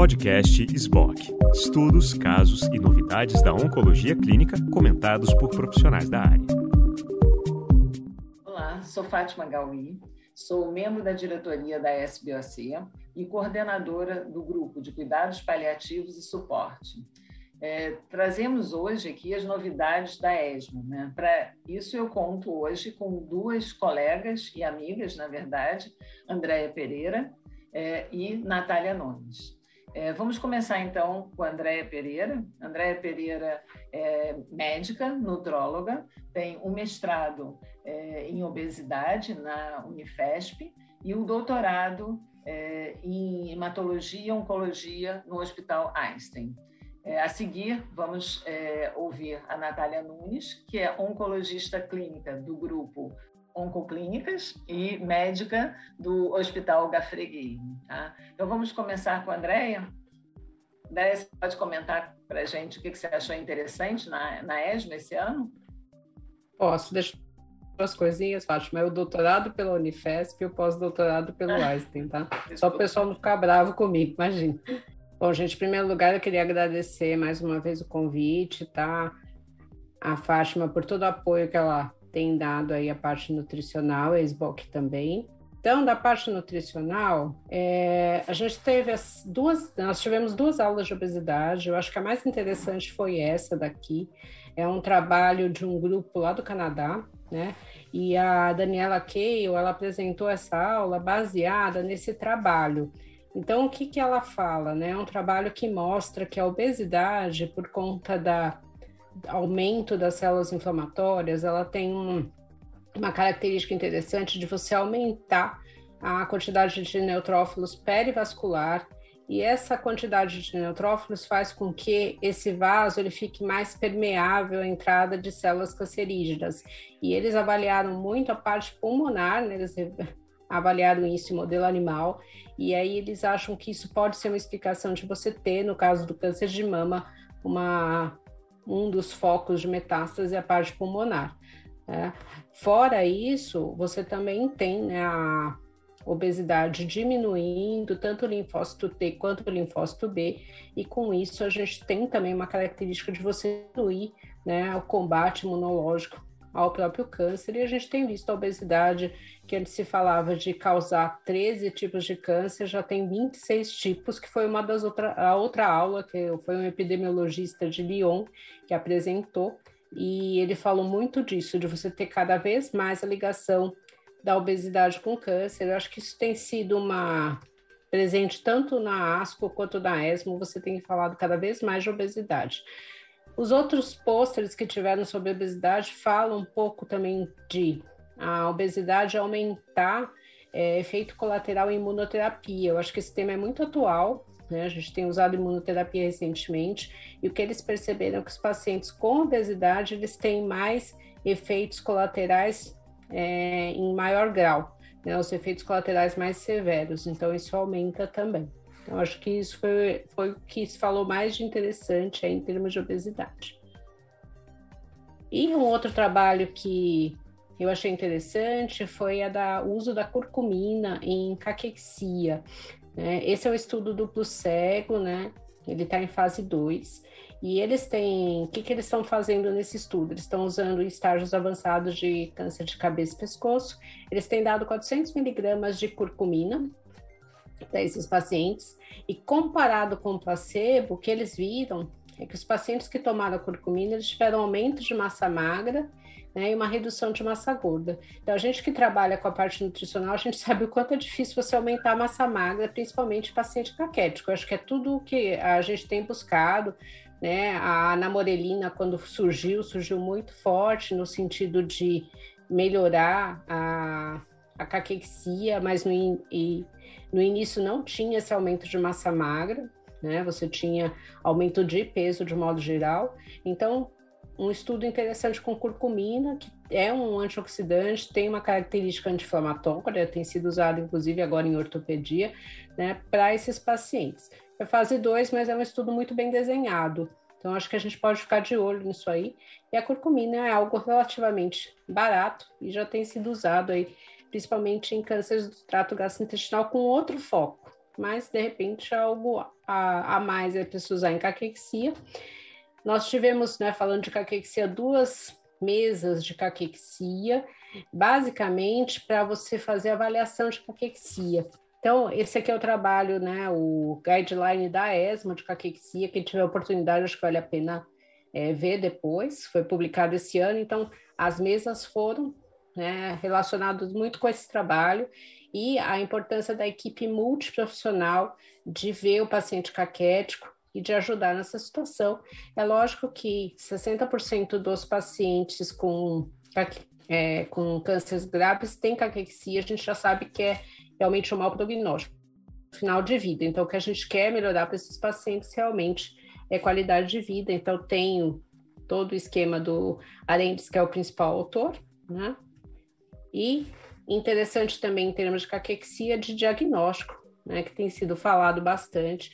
Podcast SBOC. Estudos, casos e novidades da oncologia clínica comentados por profissionais da área. Olá, sou Fátima Gauí, sou membro da diretoria da SBOC e coordenadora do grupo de cuidados paliativos e suporte. É, trazemos hoje aqui as novidades da ESMO. Né? Para isso, eu conto hoje com duas colegas e amigas, na verdade, Andréia Pereira é, e Natália Nunes. É, vamos começar então com a Andréia Pereira. Andréia Pereira é médica, nutróloga, tem um mestrado é, em obesidade na Unifesp e um doutorado é, em hematologia e oncologia no Hospital Einstein. É, a seguir, vamos é, ouvir a Natália Nunes, que é oncologista clínica do grupo Oncoclínicas e médica do Hospital Gafreguei. Tá? Então, vamos começar com a Andréia. Andréia, você pode comentar para a gente o que, você achou interessante na, na ESMA esse ano? Posso, deixa duas coisinhas, Fátima. É o doutorado pela Unifesp e o pós-doutorado pelo Einstein, tá? Só o pessoal não ficar bravo comigo, imagina. Bom, gente, em primeiro lugar, eu queria agradecer mais uma vez o convite, tá? A Fátima por todo o apoio que ela tem dado aí a parte nutricional, a SBOC também. Então, da parte nutricional, é, a gente teve as duas, nós tivemos duas aulas de obesidade. Eu acho que a mais interessante foi essa daqui. É um trabalho de um grupo lá do Canadá, né? E a Daniela Cale, ela apresentou essa aula baseada nesse trabalho. Então, o que, que ela fala? Né? É um trabalho que mostra que a obesidade, por conta da aumento das células inflamatórias, ela tem um, uma característica interessante de você aumentar a quantidade de neutrófilos perivascular e essa quantidade de neutrófilos faz com que esse vaso ele fique mais permeável à entrada de células cancerígenas. E eles avaliaram muito a parte pulmonar, né? eles avaliaram isso em modelo animal, e aí eles acham que isso pode ser uma explicação de você ter, no caso do câncer de mama, uma um dos focos de metástase é a parte pulmonar. Né? Fora isso, você também tem né, a obesidade diminuindo, tanto o linfócito T quanto o linfócito B, e com isso a gente tem também uma característica de você diminuir né, o combate imunológico ao próprio câncer, e a gente tem visto a obesidade, que antes se falava de causar 13 tipos de câncer, já tem 26 tipos, que foi uma das outras, a outra aula, que foi um epidemiologista de Lyon que apresentou, e ele falou muito disso, de você ter cada vez mais a ligação da obesidade com câncer. Eu acho que isso tem sido uma presente tanto na ASCO quanto na ESMO, você tem falado cada vez mais de obesidade. Os outros pôsteres que tiveram sobre obesidade falam um pouco também de a obesidade aumentar é, efeito colateral em imunoterapia. Eu acho que esse tema é muito atual, né? A gente tem usado imunoterapia recentemente e o que eles perceberam é que os pacientes com obesidade eles têm mais efeitos colaterais é, em maior grau, né? Os efeitos colaterais mais severos. Então isso aumenta também. Eu acho que isso foi, foi o que se falou mais de interessante em termos de obesidade. E um outro trabalho que eu achei interessante foi a da uso da curcumina em caquexia. Né? Esse é o estudo duplo cego, né? Ele está em fase 2. E eles têm. O que, que eles estão fazendo nesse estudo? Eles estão usando estágios avançados de câncer de cabeça e pescoço. Eles têm dado 400 miligramas de curcumina para esses pacientes. E comparado com o placebo, o que eles viram é que os pacientes que tomaram a curcumina eles tiveram aumento de massa magra né, e uma redução de massa gorda. Então, a gente que trabalha com a parte nutricional, a gente sabe o quanto é difícil você aumentar a massa magra, principalmente paciente caquético. Eu acho que é tudo o que a gente tem buscado. Né? A namorelina, quando surgiu, surgiu muito forte no sentido de melhorar a, a caquexia, mas no, e, no início não tinha esse aumento de massa magra, né? Você tinha aumento de peso de modo geral. Então, um estudo interessante com curcumina, que é um antioxidante, tem uma característica anti-inflamatória, tem sido usado inclusive agora em ortopedia, né, para esses pacientes. É fase 2, mas é um estudo muito bem desenhado. Então, acho que a gente pode ficar de olho nisso aí. E a curcumina é algo relativamente barato e já tem sido usado aí, principalmente em cânceres do trato gastrointestinal com outro foco, mas de repente algo a, a mais é preciso usar em caquexia. Nós tivemos, né, falando de caquexia, duas mesas de caquexia, basicamente para você fazer avaliação de caquexia. Então, esse aqui é o trabalho, né, o guideline da ESMA de caquexia, quem tiver oportunidade, acho que vale a pena é, ver depois, foi publicado esse ano, então as mesas foram né, relacionadas muito com esse trabalho e a importância da equipe multiprofissional de ver o paciente caquético e de ajudar nessa situação. É lógico que 60% dos pacientes com, é, com cânceres graves têm caquexia, a gente já sabe que é realmente um mau prognóstico final de vida. Então, o que a gente quer melhorar para esses pacientes realmente é qualidade de vida. Então, tenho todo o esquema do Arendes, que é o principal autor, né? E interessante também em termos de caquexia de diagnóstico, né, que tem sido falado bastante,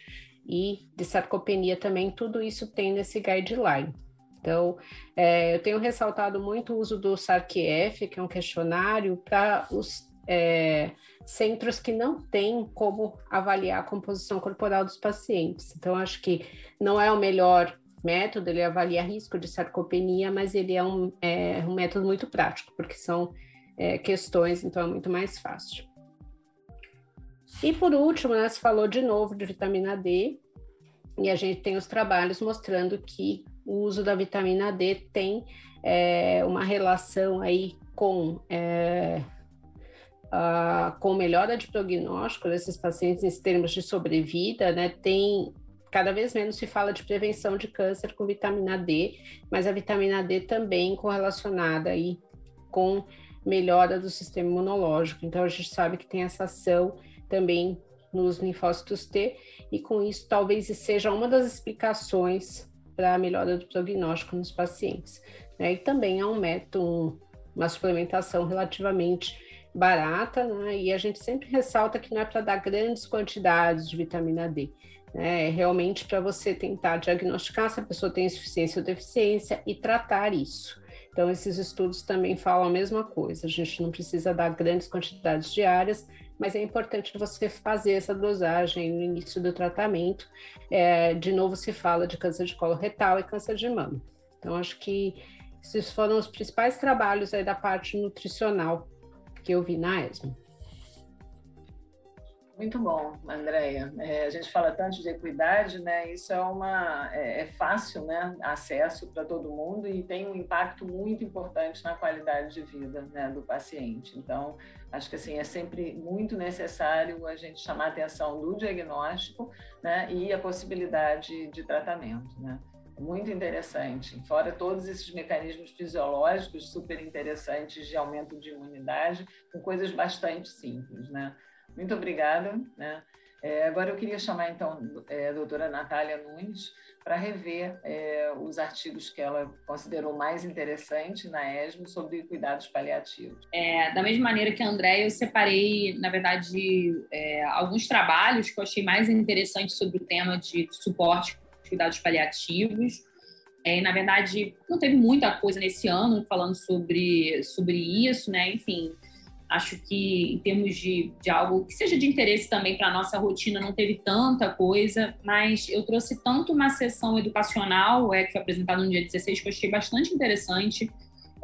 e de sarcopenia também, tudo isso tem nesse guideline. Então, é, eu tenho ressaltado muito o uso do SARC-F, que é um questionário para os é, centros que não têm como avaliar a composição corporal dos pacientes. Então, acho que não é o melhor método, ele avalia risco de sarcopenia, mas ele é um, é um método muito prático, porque são é, questões, então é muito mais fácil. E por último, né, se falou de novo de vitamina D, e a gente tem os trabalhos mostrando que o uso da vitamina D tem é, uma relação aí com é, a, com melhora de prognóstico desses pacientes em termos de sobrevida, né? Tem cada vez menos se fala de prevenção de câncer com vitamina D, mas a vitamina D também correlacionada aí com melhora do sistema imunológico. Então a gente sabe que tem essa ação também nos linfócitos T e com isso talvez seja uma das explicações para a melhora do prognóstico nos pacientes. Né? E também é um método, uma suplementação relativamente barata, né? e a gente sempre ressalta que não é para dar grandes quantidades de vitamina D. Né? É realmente para você tentar diagnosticar se a pessoa tem insuficiência ou deficiência e tratar isso. Então, esses estudos também falam a mesma coisa. A gente não precisa dar grandes quantidades diárias, mas é importante você fazer essa dosagem no início do tratamento. É, de novo, se fala de câncer de colo retal e câncer de mama. Então, acho que esses foram os principais trabalhos aí da parte nutricional que eu vi na ESMO. Muito bom, Andréia. É, a gente fala tanto de equidade, né? Isso é uma é, é fácil, né? Acesso para todo mundo e tem um impacto muito importante na qualidade de vida né, do paciente. Então, acho que assim é sempre muito necessário a gente chamar a atenção do diagnóstico, né? E a possibilidade de tratamento, né? Muito interessante. Fora todos esses mecanismos fisiológicos super interessantes de aumento de imunidade, com coisas bastante simples, né? Muito obrigada. Né? É, agora eu queria chamar então é, a doutora Natália Nunes para rever é, os artigos que ela considerou mais interessantes na ESMO sobre cuidados paliativos. É, da mesma maneira que a André, eu separei, na verdade, é, alguns trabalhos que eu achei mais interessantes sobre o tema de suporte cuidados paliativos. É, na verdade, não teve muita coisa nesse ano falando sobre, sobre isso, né? Enfim, Acho que, em termos de, de algo que seja de interesse também para a nossa rotina, não teve tanta coisa, mas eu trouxe tanto uma sessão educacional, é, que foi apresentada no dia 16, que eu achei bastante interessante,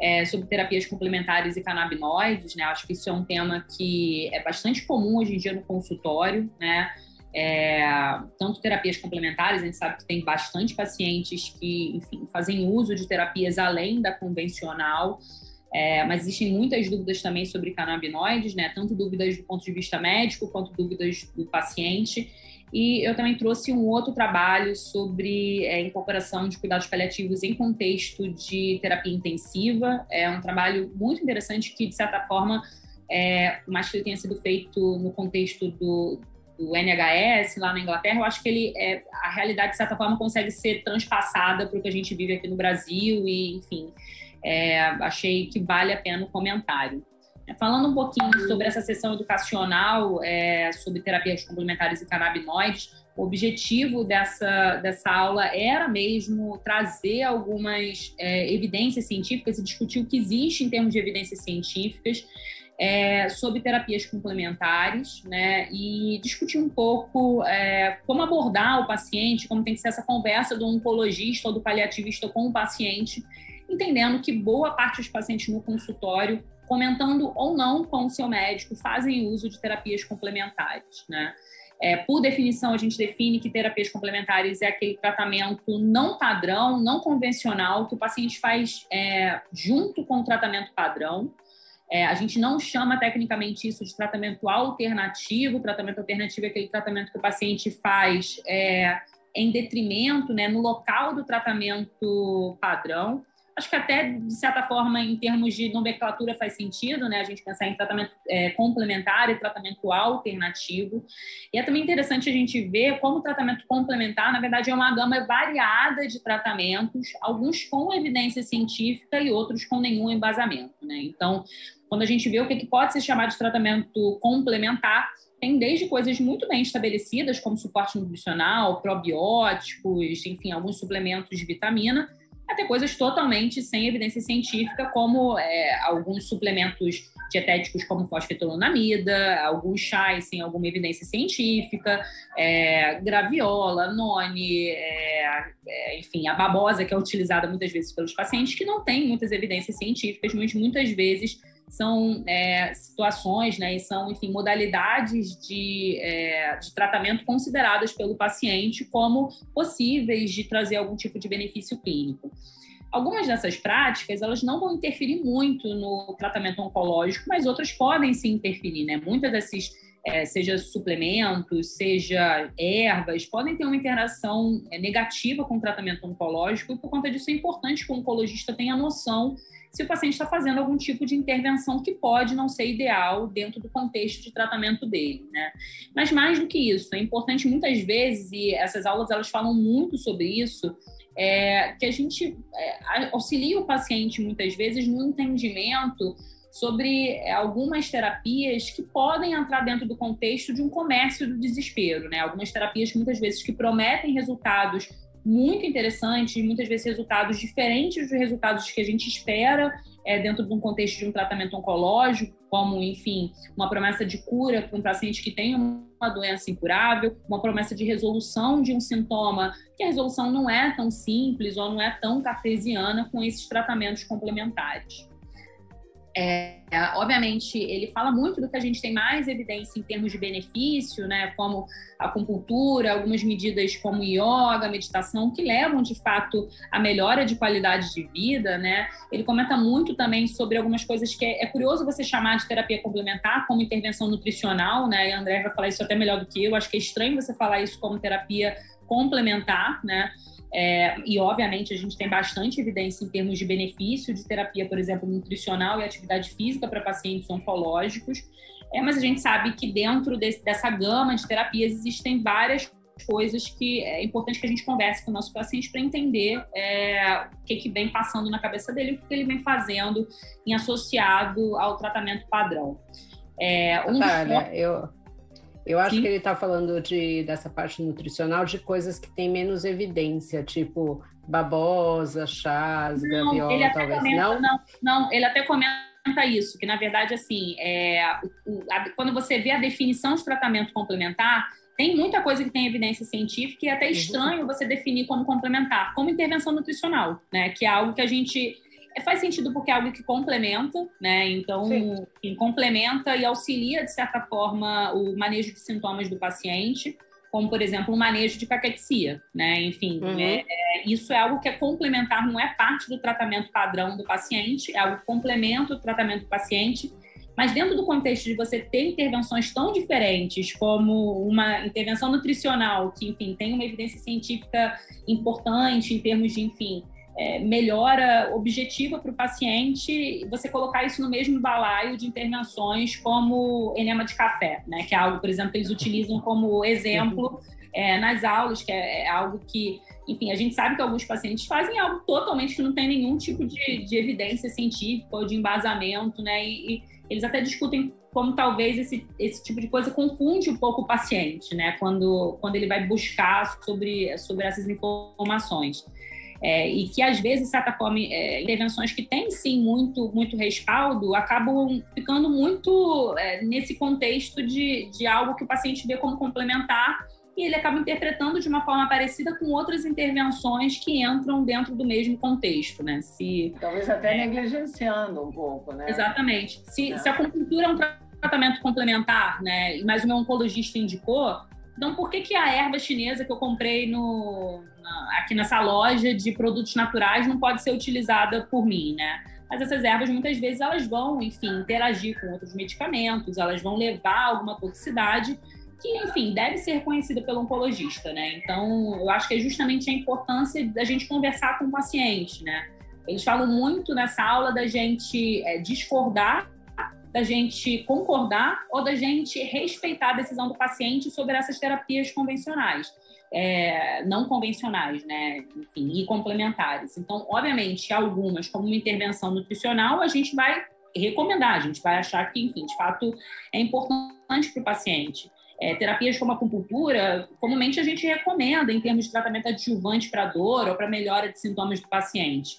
é, sobre terapias complementares e canabinoides, né? Acho que isso é um tema que é bastante comum hoje em dia no consultório, né? É, tanto terapias complementares, a gente sabe que tem bastante pacientes que, enfim, fazem uso de terapias além da convencional, é, mas existem muitas dúvidas também sobre canabinoides, né? Tanto dúvidas do ponto de vista médico quanto dúvidas do paciente. E eu também trouxe um outro trabalho sobre é, incorporação de cuidados paliativos em contexto de terapia intensiva. É um trabalho muito interessante que, de certa forma, é, mais que ele tenha sido feito no contexto do, do NHS lá na Inglaterra, eu acho que ele é, a realidade, de certa forma, consegue ser transpassada para o que a gente vive aqui no Brasil e, enfim, é, achei que vale a pena o comentário. Falando um pouquinho sobre essa sessão educacional é, sobre terapias complementares e canabinoides, o objetivo dessa, dessa aula era mesmo trazer algumas é, evidências científicas e discutir o que existe em termos de evidências científicas é, sobre terapias complementares, né? E discutir um pouco é, como abordar o paciente, como tem que ser essa conversa do oncologista ou do paliativista com o paciente, entendendo que boa parte dos pacientes no consultório, comentando ou não com o seu médico, fazem uso de terapias complementares, né? É, por definição, a gente define que terapias complementares é aquele tratamento não padrão, não convencional, que o paciente faz é, junto com o tratamento padrão. É, a gente não chama tecnicamente isso de tratamento alternativo. Tratamento alternativo é aquele tratamento que o paciente faz é, em detrimento, né, no local do tratamento padrão. Acho que até, de certa forma, em termos de nomenclatura faz sentido, né? A gente pensar em tratamento é, complementar e tratamento alternativo. E é também interessante a gente ver como o tratamento complementar, na verdade, é uma gama variada de tratamentos, alguns com evidência científica e outros com nenhum embasamento, né? Então, quando a gente vê o que pode ser chamado de tratamento complementar, tem desde coisas muito bem estabelecidas, como suporte nutricional, probióticos, enfim, alguns suplementos de vitamina, até coisas totalmente sem evidência científica, como é, alguns suplementos dietéticos como fosfetolonamida, alguns chás sem alguma evidência científica, é, graviola, noni, é, é, enfim, a babosa que é utilizada muitas vezes pelos pacientes, que não tem muitas evidências científicas, mas muitas vezes são é, situações, né, e são, enfim, modalidades de, é, de tratamento consideradas pelo paciente como possíveis de trazer algum tipo de benefício clínico. Algumas dessas práticas, elas não vão interferir muito no tratamento oncológico, mas outras podem sim interferir, né? Muitas desses, é, seja suplementos, seja ervas, podem ter uma interação é, negativa com o tratamento oncológico e por conta disso é importante que o oncologista tenha noção se o paciente está fazendo algum tipo de intervenção que pode não ser ideal dentro do contexto de tratamento dele, né? Mas mais do que isso, é importante muitas vezes, e essas aulas elas falam muito sobre isso, é, que a gente é, auxilia o paciente muitas vezes no entendimento sobre é, algumas terapias que podem entrar dentro do contexto de um comércio do desespero, né? Algumas terapias muitas vezes que prometem resultados muito interessantes, muitas vezes resultados diferentes dos resultados que a gente espera é, dentro de um contexto de um tratamento oncológico, como, enfim, uma promessa de cura para um paciente que tem uma doença incurável, uma promessa de resolução de um sintoma, que a resolução não é tão simples ou não é tão cartesiana com esses tratamentos complementares. É, obviamente, ele fala muito do que a gente tem mais evidência em termos de benefício, né, como acupuntura, algumas medidas como yoga, meditação, que levam de fato a melhora de qualidade de vida, né. Ele comenta muito também sobre algumas coisas que é, é curioso você chamar de terapia complementar, como intervenção nutricional, né, e André vai falar isso até melhor do que eu. Acho que é estranho você falar isso como terapia complementar, né. É, e, obviamente, a gente tem bastante evidência em termos de benefício de terapia, por exemplo, nutricional e atividade física para pacientes oncológicos. É, mas a gente sabe que dentro desse, dessa gama de terapias existem várias coisas que é importante que a gente converse com o nosso paciente para entender é, o que, que vem passando na cabeça dele, o que, que ele vem fazendo em associado ao tratamento padrão. É, um Natália, eu, eu acho Sim. que ele está falando de, dessa parte nutricional de coisas que têm menos evidência, tipo babosa, chás, não, graviola, talvez. Comenta, não? não? Não, ele até comenta isso, que na verdade, assim, é, o, a, quando você vê a definição de tratamento complementar, tem muita coisa que tem evidência científica e é até uhum. estranho uhum. você definir como complementar, como intervenção nutricional, né? Que é algo que a gente faz sentido porque é algo que complementa, né? Então, complementa e auxilia, de certa forma, o manejo de sintomas do paciente, como, por exemplo, o manejo de caquexia, né? Enfim, uhum. é, é, isso é algo que é complementar, não é parte do tratamento padrão do paciente, é algo que complementa o tratamento do paciente, mas dentro do contexto de você ter intervenções tão diferentes, como uma intervenção nutricional, que, enfim, tem uma evidência científica importante em termos de, enfim, é, melhora objetiva para o paciente, você colocar isso no mesmo balaio de intervenções como enema de café, né? Que é algo, por exemplo, que eles utilizam como exemplo é, nas aulas, que é, é, algo que, enfim, a gente sabe que alguns pacientes fazem algo totalmente que não tem nenhum tipo de, de evidência científica ou de embasamento, né? E, e, eles até discutem como talvez esse, esse tipo de coisa confunde um pouco o paciente, né? Quando, quando ele vai buscar sobre, sobre essas informações. É, e que às vezes, de certa forma, é, intervenções que têm sim muito, muito respaldo acabam ficando muito é, nesse contexto de, de algo que o paciente vê como complementar e ele acaba interpretando de uma forma parecida com outras intervenções que entram dentro do mesmo contexto, né? Se, Talvez até negligenciando um pouco, né? Exatamente. Se, é. se a acupuntura é um tratamento complementar, né? Mas o meu oncologista indicou, então por que, que a erva chinesa que eu comprei no, aqui nessa loja de produtos naturais não pode ser utilizada por mim, né? Mas essas ervas muitas vezes elas vão, enfim, interagir com outros medicamentos, elas vão levar alguma toxicidade que, enfim, deve ser reconhecida pelo oncologista, né? Então, eu acho que é justamente a importância da gente conversar com o paciente, né? Eles falam muito nessa aula da gente é, discordar, da gente concordar ou da gente respeitar a decisão do paciente sobre essas terapias convencionais. É, não convencionais, né? Enfim, e complementares. Então, obviamente, algumas, como uma intervenção nutricional, a gente vai recomendar, a gente vai achar que, enfim, de fato, é importante para o paciente. É, terapias como a acupuntura, comumente a gente recomenda em termos de tratamento adjuvante para dor ou para melhora de sintomas do paciente.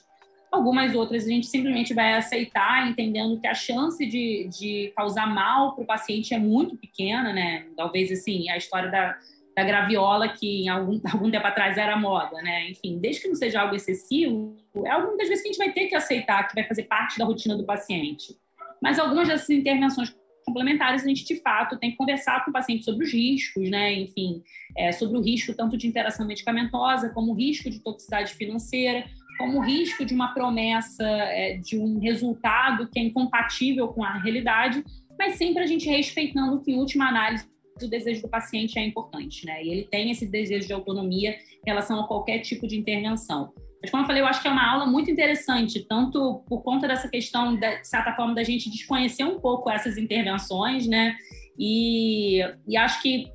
Algumas outras a gente simplesmente vai aceitar, entendendo que a chance de, de causar mal para o paciente é muito pequena, né? Talvez, assim, a história da, da graviola, que em algum, algum tempo atrás era moda, né? Enfim, desde que não seja algo excessivo, é algumas das vezes que a gente vai ter que aceitar, que vai fazer parte da rotina do paciente. Mas algumas dessas intervenções complementares, a gente de fato tem que conversar com o paciente sobre os riscos, né? Enfim, é, sobre o risco tanto de interação medicamentosa, como o risco de toxicidade financeira, como risco de uma promessa é, de um resultado que é incompatível com a realidade, mas sempre a gente respeitando que, em última análise, o desejo do paciente é importante, né? E ele tem esse desejo de autonomia em relação a qualquer tipo de intervenção. Mas, como eu falei, eu acho que é uma aula muito interessante, tanto por conta dessa questão, de certa forma, da gente desconhecer um pouco essas intervenções, né? E, e acho que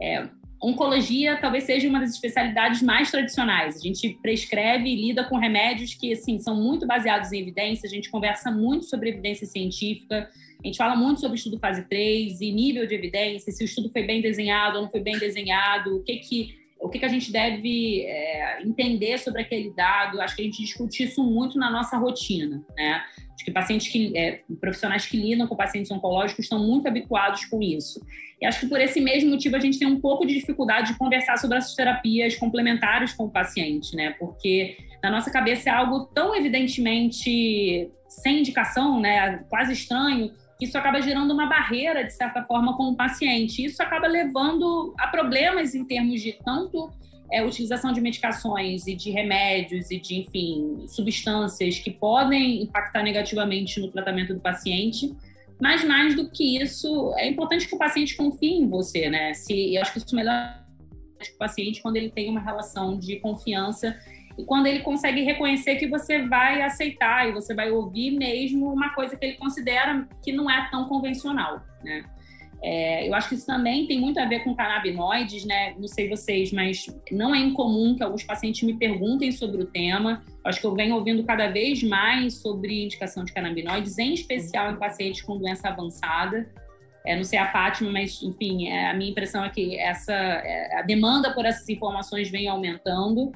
é, oncologia talvez seja uma das especialidades mais tradicionais. A gente prescreve e lida com remédios que, assim, são muito baseados em evidência, a gente conversa muito sobre evidência científica, a gente fala muito sobre estudo fase 3 e nível de evidência, se o estudo foi bem desenhado ou não foi bem desenhado, o que que o que, que a gente deve é, entender sobre aquele dado. Acho que a gente discute isso muito na nossa rotina, né? Acho que pacientes que, é, profissionais que lidam com pacientes oncológicos estão muito habituados com isso. E acho que por esse mesmo motivo a gente tem um pouco de dificuldade de conversar sobre essas terapias complementares com o paciente, né? Porque na nossa cabeça é algo tão evidentemente sem indicação, né? Quase estranho isso acaba gerando uma barreira, de certa forma, com o paciente. Isso acaba levando a problemas em termos de tanto é, utilização de medicações e de remédios e de, enfim, substâncias que podem impactar negativamente no tratamento do paciente. Mas mais do que isso, é importante que o paciente confie em você, né? Se, eu acho que isso melhora o paciente quando ele tem uma relação de confiança e quando ele consegue reconhecer que você vai aceitar e você vai ouvir mesmo uma coisa que ele considera que não é tão convencional, né? É, eu acho que isso também tem muito a ver com canabinoides, né? Não sei vocês, mas não é incomum que alguns pacientes me perguntem sobre o tema. Acho que eu venho ouvindo cada vez mais sobre indicação de canabinoides, em especial em pacientes com doença avançada. É, não sei a Fátima, mas enfim, é, a minha impressão é que essa é, a demanda por essas informações vem aumentando.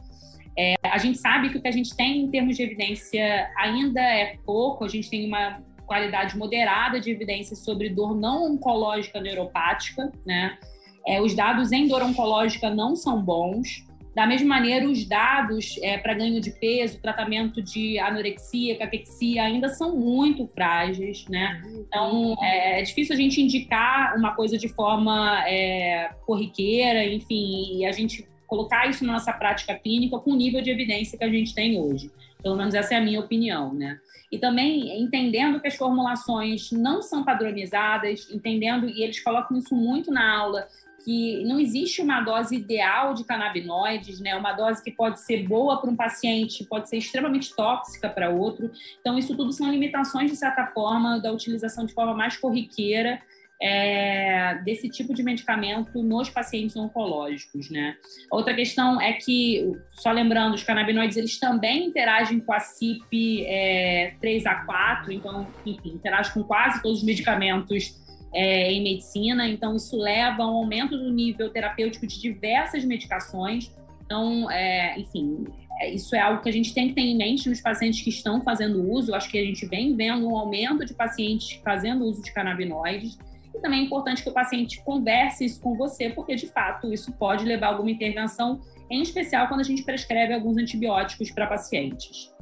É, a gente sabe que o que a gente tem em termos de evidência ainda é pouco, a gente tem uma qualidade moderada de evidência sobre dor não oncológica neuropática, né? É, os dados em dor oncológica não são bons. Da mesma maneira, os dados é, para ganho de peso, tratamento de anorexia, cachexia ainda são muito frágeis, né? Então, é, é difícil a gente indicar uma coisa de forma é, corriqueira, enfim, e a gente colocar isso na nossa prática clínica com o nível de evidência que a gente tem hoje. Pelo menos essa é a minha opinião, né? E também entendendo que as formulações não são padronizadas, entendendo, e eles colocam isso muito na aula, que não existe uma dose ideal de canabinoides, né? Uma dose que pode ser boa para um paciente, pode ser extremamente tóxica para outro. Então, isso tudo são limitações, de certa forma, da utilização de forma mais corriqueira é, desse tipo de medicamento nos pacientes oncológicos, né? Outra questão é que, só lembrando, os canabinoides eles também interagem com a CYP é, 3A4, então, enfim, interagem com quase todos os medicamentos é, em medicina, então isso leva a um aumento do nível terapêutico de diversas medicações. Então, é, enfim, é, isso é algo que a gente tem que ter em mente nos pacientes que estão fazendo uso. Eu acho que a gente vem vendo um aumento de pacientes fazendo uso de canabinoides. E também é importante que o paciente converse isso com você, porque de fato isso pode levar a alguma intervenção, em especial quando a gente prescreve alguns antibióticos para pacientes.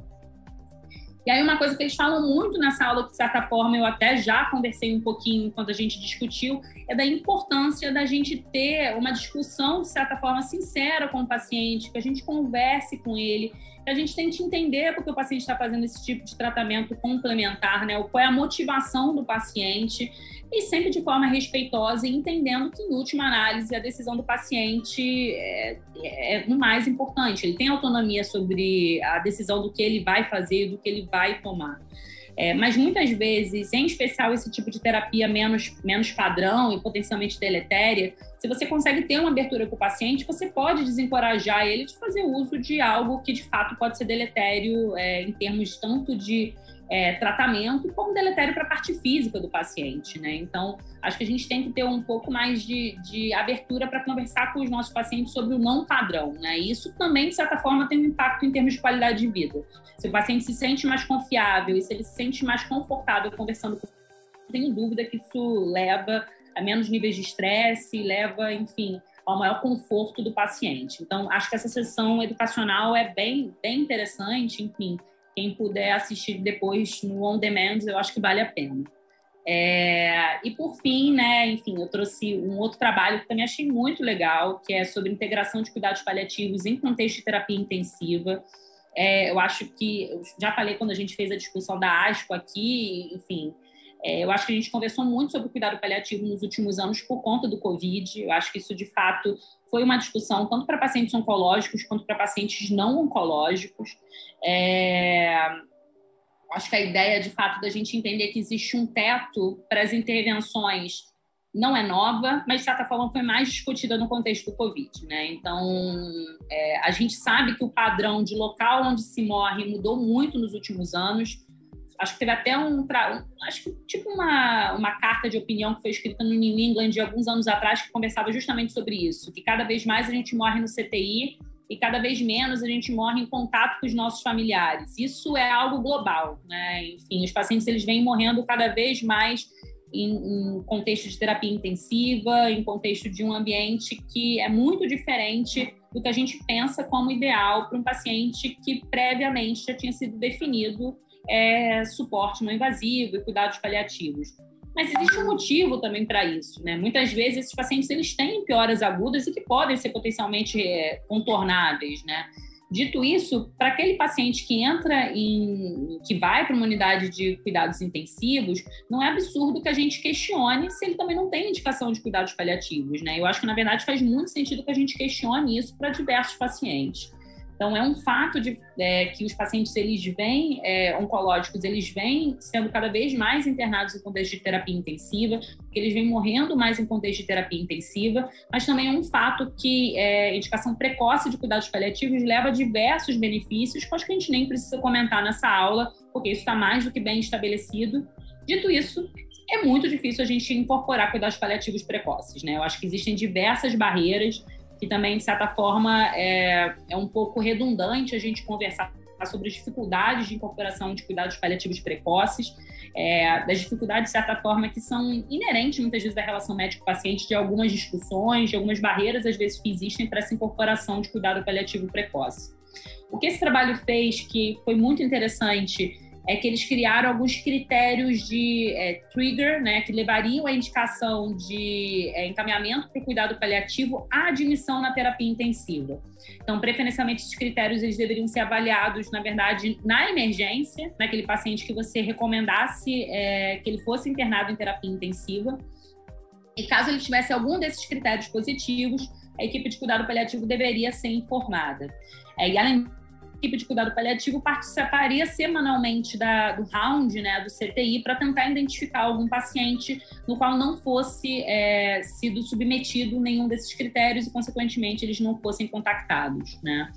E aí, uma coisa que eles falam muito nessa aula, de certa forma eu até já conversei um pouquinho quando a gente discutiu, é da importância da gente ter uma discussão, de certa forma, sincera com o paciente, que a gente converse com ele, a gente tente entender porque o paciente está fazendo esse tipo de tratamento complementar, né? Qual é a motivação do paciente e sempre de forma respeitosa e entendendo que, em última análise, a decisão do paciente é, é o mais importante. Ele tem autonomia sobre a decisão do que ele vai fazer, do que ele vai tomar. É, mas muitas vezes, em especial esse tipo de terapia menos, menos padrão e potencialmente deletéria, se você consegue ter uma abertura com o paciente, você pode desencorajar ele de fazer uso de algo que de fato pode ser deletério é, em termos tanto de é, tratamento, como deletério para a parte física do paciente, né? Então, acho que a gente tem que ter um pouco mais de, de abertura para conversar com os nossos pacientes sobre o não padrão, né? Isso também, de certa forma, tem um impacto em termos de qualidade de vida. Se o paciente se sente mais confiável e se ele se sente mais confortável conversando com não tenho dúvida que isso leva a menos níveis de estresse, leva, enfim, ao maior conforto do paciente. Então, acho que essa sessão educacional é bem, bem interessante, enfim, quem puder assistir depois no on demand, eu acho que vale a pena. É, e por fim, né, enfim, eu trouxe um outro trabalho que também achei muito legal, que é sobre integração de cuidados paliativos em contexto de terapia intensiva. É, eu acho que, eu já falei quando a gente fez a discussão da ASCO aqui, enfim, é, eu acho que a gente conversou muito sobre o cuidado paliativo nos últimos anos por conta do Covid. Eu acho que isso, de fato, foi uma discussão tanto para pacientes oncológicos quanto para pacientes não oncológicos. É, acho que a ideia, de fato, da gente entender que existe um teto para as intervenções não é nova, mas de certa forma foi mais discutida no contexto do Covid, né? Então, é, a gente sabe que o padrão de local onde se morre mudou muito nos últimos anos acho que teve até um, acho que tipo uma, uma carta de opinião que foi escrita no New England de alguns anos atrás que conversava justamente sobre isso, que cada vez mais a gente morre no CTI e cada vez menos a gente morre em contato com os nossos familiares. Isso é algo global, né? Enfim, os pacientes eles vêm morrendo cada vez mais em, em contexto de terapia intensiva, em contexto de um ambiente que é muito diferente do que a gente pensa como ideal para um paciente que previamente já tinha sido definido é, suporte não invasivo e cuidados paliativos. Mas existe um motivo também para isso, né? Muitas vezes esses pacientes eles têm pioras agudas e que podem ser potencialmente é, contornáveis, né? Dito isso, para aquele paciente que entra em, que vai para uma unidade de cuidados intensivos, não é absurdo que a gente questione se ele também não tem indicação de cuidados paliativos, né? Eu acho que na verdade faz muito sentido que a gente questione isso para diversos pacientes. Então, é um fato de é, que os pacientes eles vêm é, oncológicos, eles vêm sendo cada vez mais internados em contexto de terapia intensiva, que eles vêm morrendo mais em contexto de terapia intensiva, mas também é um fato que é, indicação precoce de cuidados paliativos leva a diversos benefícios, que acho que a gente nem precisa comentar nessa aula, porque isso está mais do que bem estabelecido. Dito isso, é muito difícil a gente incorporar cuidados paliativos precoces, né? Eu acho que existem diversas barreiras que também, de certa forma, é, é um pouco redundante a gente conversar sobre as dificuldades de incorporação de cuidados paliativos precoces, é, das dificuldades, de certa forma, que são inerentes, muitas vezes, da relação médico-paciente, de algumas discussões, de algumas barreiras, às vezes, que existem para essa incorporação de cuidado paliativo precoce. O que esse trabalho fez, que foi muito interessante, é que eles criaram alguns critérios de é, trigger, né, que levariam à indicação de é, encaminhamento para o cuidado paliativo à admissão na terapia intensiva. Então, preferencialmente, esses critérios eles deveriam ser avaliados, na verdade, na emergência, naquele paciente que você recomendasse é, que ele fosse internado em terapia intensiva. E caso ele tivesse algum desses critérios positivos, a equipe de cuidado paliativo deveria ser informada. É, e além equipe de cuidado paliativo participaria semanalmente da, do round, né, do CTI, para tentar identificar algum paciente no qual não fosse é, sido submetido nenhum desses critérios e, consequentemente, eles não fossem contactados, né.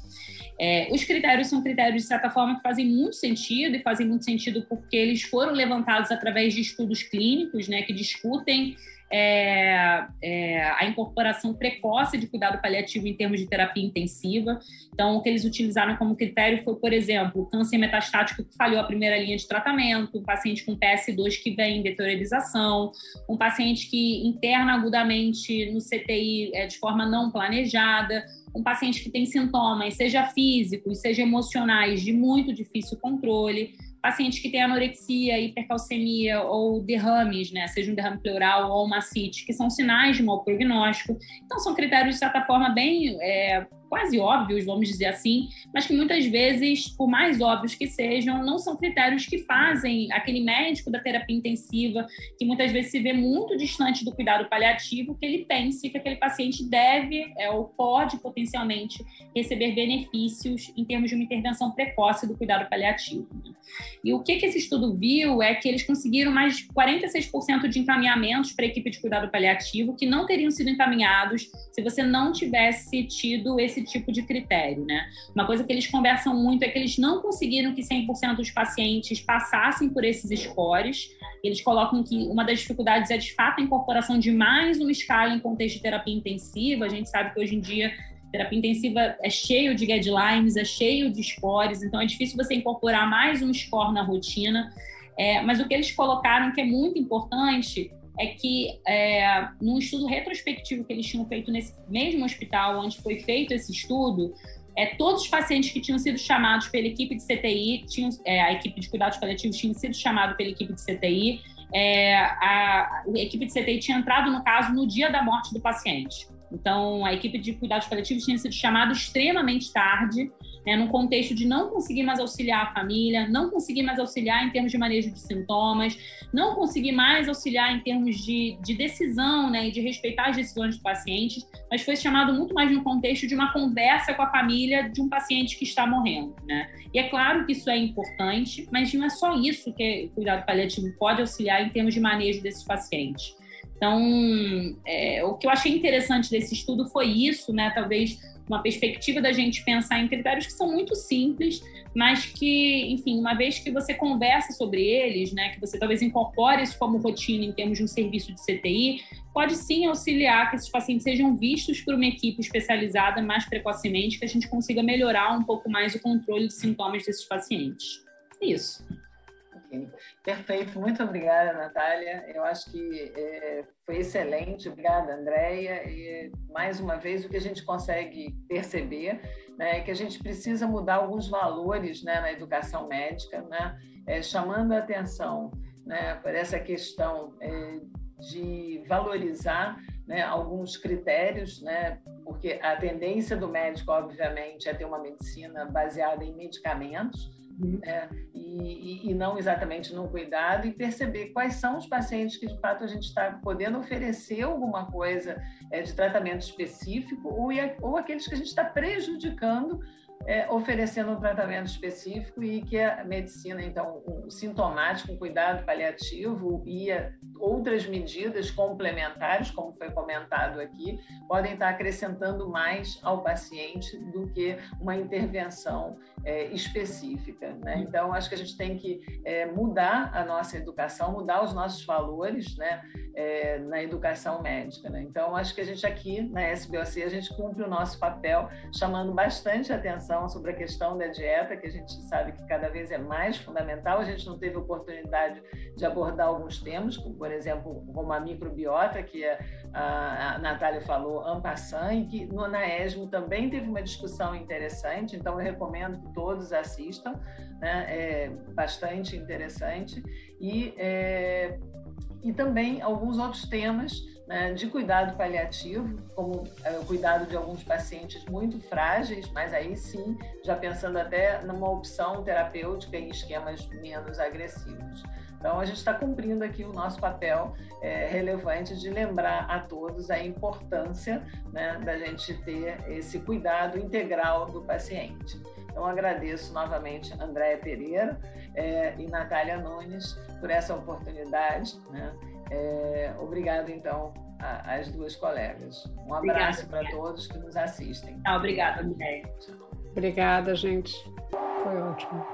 É, os critérios são critérios, de certa forma, que fazem muito sentido, e fazem muito sentido porque eles foram levantados através de estudos clínicos, né, que discutem é, é, a incorporação precoce de cuidado paliativo em termos de terapia intensiva. Então, o que eles utilizaram como critério foi, por exemplo, câncer metastático que falhou a primeira linha de tratamento, um paciente com PS2 que vem em deteriorização, um paciente que interna agudamente no CTI é, de forma não planejada, um paciente que tem sintomas, seja físicos, seja emocionais, de muito difícil controle, pacientes que têm anorexia, hipercalcemia ou derrames, né, seja um derrame pleural ou uma CIT, que são sinais de mau prognóstico. Então, são critérios, de certa forma, bem é, quase óbvios, vamos dizer assim, mas que muitas vezes, por mais óbvios que sejam, não são critérios que fazem aquele médico da terapia intensiva, que muitas vezes se vê muito distante do cuidado paliativo, que ele pense que aquele paciente deve é, ou pode potencialmente receber benefícios em termos de uma intervenção precoce do cuidado paliativo. Né? E o que, que esse estudo viu é que eles conseguiram mais de 46% de encaminhamentos para a equipe de cuidado paliativo que não teriam sido encaminhados se você não tivesse tido esse tipo de critério, né? Uma coisa que eles conversam muito é que eles não conseguiram que 100% dos pacientes passassem por esses scores. Eles colocam que uma das dificuldades é, de fato, a incorporação de mais uma escala em contexto de terapia intensiva. A gente sabe que hoje em dia terapia intensiva é cheio de guidelines, é cheio de scores, então é difícil você incorporar mais um score na rotina. É, mas o que eles colocaram que é muito importante é que, é, num estudo retrospectivo que eles tinham feito nesse mesmo hospital onde foi feito esse estudo, é, todos os pacientes que tinham sido chamados pela equipe de CTI, tinham, é, a equipe de cuidados paliativos tinha sido chamado pela equipe de CTI, é, a, a, equipe de CTI tinha entrado no caso no dia da morte do paciente. Então, a equipe de cuidados paliativos tinha sido chamada extremamente tarde, né, num contexto de não conseguir mais auxiliar a família, não conseguir mais auxiliar em termos de manejo de sintomas, não conseguir mais auxiliar em termos de, de decisão né, e de respeitar as decisões dos pacientes, mas foi chamado muito mais no contexto de uma conversa com a família de um paciente que está morrendo. Né? E é claro que isso é importante, mas não é só isso que o cuidado paliativo pode auxiliar em termos de manejo desses pacientes. Então, é, o que eu achei interessante desse estudo foi isso, né? Talvez uma perspectiva da gente pensar em critérios que são muito simples, mas que, enfim, uma vez que você conversa sobre eles, né, que você talvez incorpore isso como rotina em termos de um serviço de CTI, pode sim auxiliar que esses pacientes sejam vistos por uma equipe especializada mais precocemente, que a gente consiga melhorar um pouco mais o controle de sintomas desses pacientes. É isso. Perfeito, muito obrigada, Natália. Eu acho que é, foi excelente. Obrigada, Andréia. E, mais uma vez, o que a gente consegue perceber né, é que a gente precisa mudar alguns valores né, na educação médica, né, é, chamando a atenção né, por essa questão é, de valorizar né, alguns critérios, né, porque a tendência do médico, obviamente, é ter uma medicina baseada em medicamentos, uhum. né, e, e, não exatamente no cuidado, e perceber quais são os pacientes que de fato a gente está podendo oferecer alguma coisa é, de tratamento específico, ou, ou aqueles que a gente está prejudicando é, oferecendo um tratamento específico e que a medicina, então, o sintomático, cuidado paliativo e outras medidas complementares, como foi comentado aqui, podem estar acrescentando mais ao paciente do que uma intervenção é, específica. Né? Então, acho que a gente tem que é, mudar a nossa educação, mudar os nossos valores né, é, na educação médica. Né? Então, acho que a gente aqui na SBOC, a gente cumpre o nosso papel, chamando bastante atenção sobre a questão da dieta, que a gente sabe que cada vez é mais fundamental. A gente não teve oportunidade de abordar alguns temas, como, por exemplo, como a microbiota, que a, a Natália falou, ampassan, e que no, na ESMO também teve uma discussão interessante, então eu recomendo que todos assistam, né? é bastante interessante. E, é, e também alguns outros temas né, de cuidado paliativo, como é, o cuidado de alguns pacientes muito frágeis, mas aí sim, já pensando até numa opção terapêutica em esquemas menos agressivos. Então, a gente está cumprindo aqui o nosso papel é, relevante de lembrar a todos a importância né, da gente ter esse cuidado integral do paciente. Então, agradeço novamente Andréia Pereira é, e Natália Nunes por essa oportunidade. Né? É, obrigado, então, às duas colegas. Um abraço para todos que nos assistem. Ah, obrigada, Andréia. Obrigada, gente. Foi ótimo.